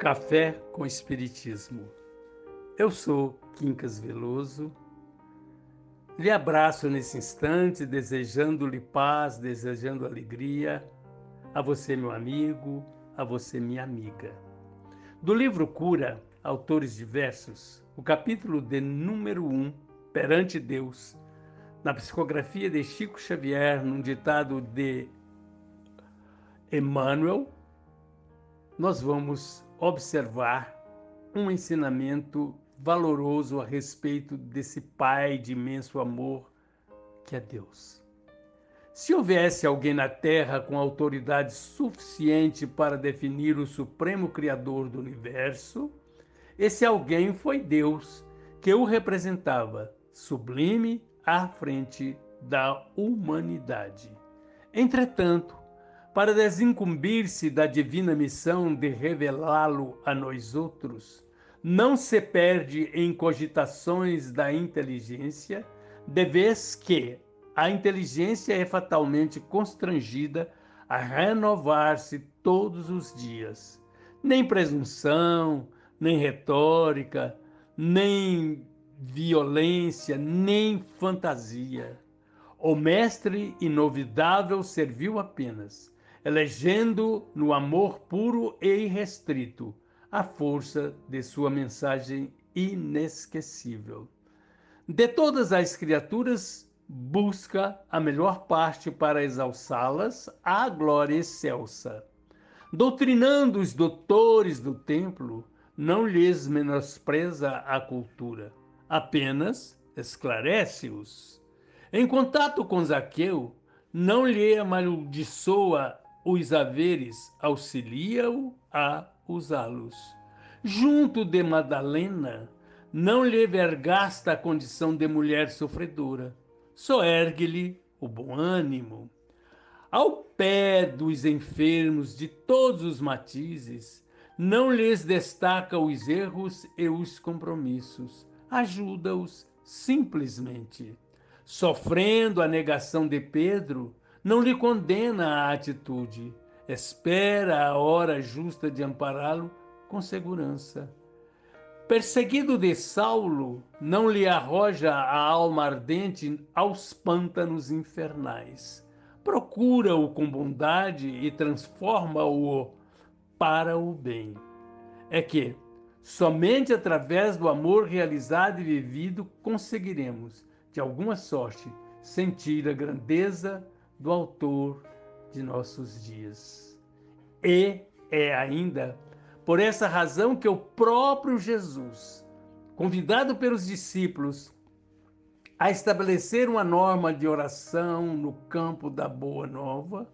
Café com Espiritismo. Eu sou Quincas Veloso. Lhe abraço nesse instante, desejando-lhe paz, desejando alegria. A você, meu amigo, a você, minha amiga. Do livro Cura, autores diversos, o capítulo de número 1, um, Perante Deus, na psicografia de Chico Xavier, num ditado de Emmanuel, nós vamos observar um ensinamento valoroso a respeito desse Pai de imenso amor que é Deus. Se houvesse alguém na Terra com autoridade suficiente para definir o Supremo Criador do Universo, esse alguém foi Deus, que o representava, sublime à frente da humanidade. Entretanto, para desincumbir-se da divina missão de revelá-lo a nós outros, não se perde em cogitações da inteligência, de vez que a inteligência é fatalmente constrangida a renovar-se todos os dias. Nem presunção, nem retórica, nem violência, nem fantasia. O mestre inovidável serviu apenas elegendo no amor puro e irrestrito a força de sua mensagem inesquecível. De todas as criaturas, busca a melhor parte para exalçá-las à glória excelsa. Doutrinando os doutores do templo, não lhes menospreza a cultura, apenas esclarece-os. Em contato com Zaqueu, não lhe amaldiçoa os haveres auxilia-o a usá-los. Junto de Madalena, não lhe vergasta a condição de mulher sofredora, só ergue-lhe o bom ânimo. Ao pé dos enfermos de todos os matizes, não lhes destaca os erros e os compromissos, ajuda-os simplesmente. Sofrendo a negação de Pedro, não lhe condena a atitude, espera a hora justa de ampará-lo com segurança. Perseguido de Saulo, não lhe arroja a alma ardente aos pântanos infernais. Procura-o com bondade e transforma-o para o bem. É que, somente através do amor realizado e vivido, conseguiremos, de alguma sorte, sentir a grandeza do autor de nossos dias. E é ainda por essa razão que o próprio Jesus, convidado pelos discípulos a estabelecer uma norma de oração no campo da Boa Nova,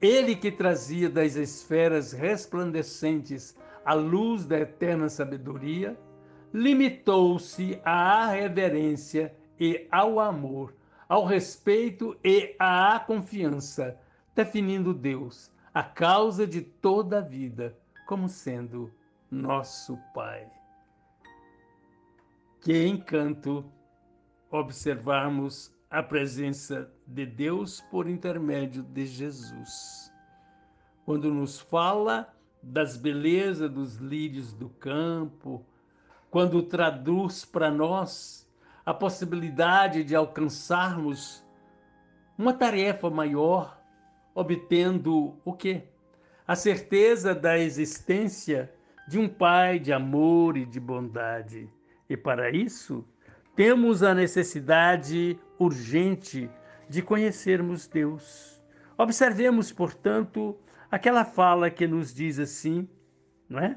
ele que trazia das esferas resplandecentes a luz da eterna sabedoria, limitou-se à reverência e ao amor ao respeito e à confiança, definindo Deus, a causa de toda a vida, como sendo nosso Pai. Que encanto observarmos a presença de Deus por intermédio de Jesus. Quando nos fala das belezas dos lírios do campo, quando traduz para nós a possibilidade de alcançarmos uma tarefa maior, obtendo o quê? A certeza da existência de um Pai de amor e de bondade. E para isso, temos a necessidade urgente de conhecermos Deus. Observemos, portanto, aquela fala que nos diz assim, não é?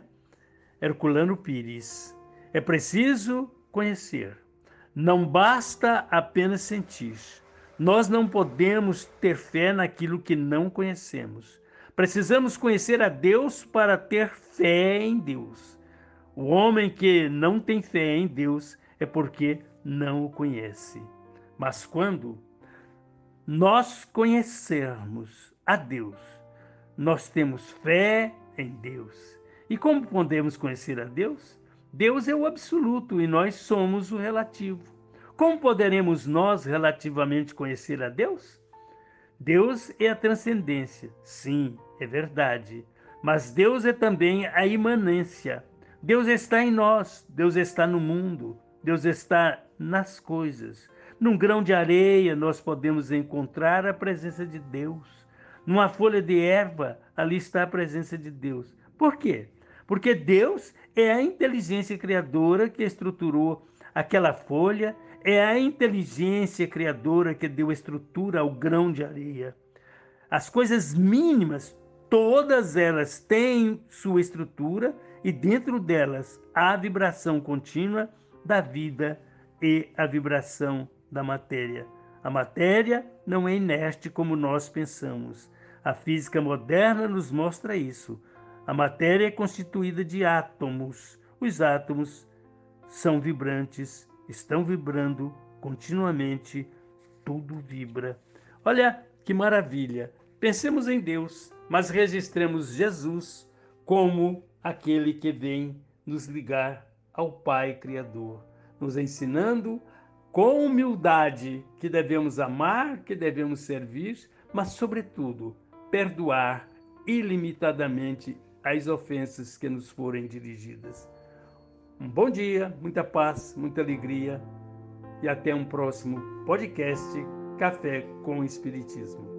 Herculano Pires. É preciso conhecer. Não basta apenas sentir. Nós não podemos ter fé naquilo que não conhecemos. Precisamos conhecer a Deus para ter fé em Deus. O homem que não tem fé em Deus é porque não o conhece. Mas quando nós conhecermos a Deus, nós temos fé em Deus. E como podemos conhecer a Deus? Deus é o absoluto e nós somos o relativo. Como poderemos nós relativamente conhecer a Deus? Deus é a transcendência, sim, é verdade. Mas Deus é também a imanência. Deus está em nós, Deus está no mundo, Deus está nas coisas. Num grão de areia nós podemos encontrar a presença de Deus. Numa folha de erva, ali está a presença de Deus. Por quê? Porque Deus é a inteligência criadora que estruturou aquela folha, é a inteligência criadora que deu estrutura ao grão de areia. As coisas mínimas, todas elas têm sua estrutura e dentro delas há a vibração contínua da vida e a vibração da matéria. A matéria não é inerte como nós pensamos. A física moderna nos mostra isso. A matéria é constituída de átomos. Os átomos são vibrantes, estão vibrando continuamente, tudo vibra. Olha que maravilha! Pensemos em Deus, mas registremos Jesus como aquele que vem nos ligar ao Pai Criador, nos ensinando com humildade que devemos amar, que devemos servir, mas, sobretudo, perdoar ilimitadamente as ofensas que nos forem dirigidas. Um bom dia, muita paz, muita alegria e até um próximo podcast Café com Espiritismo.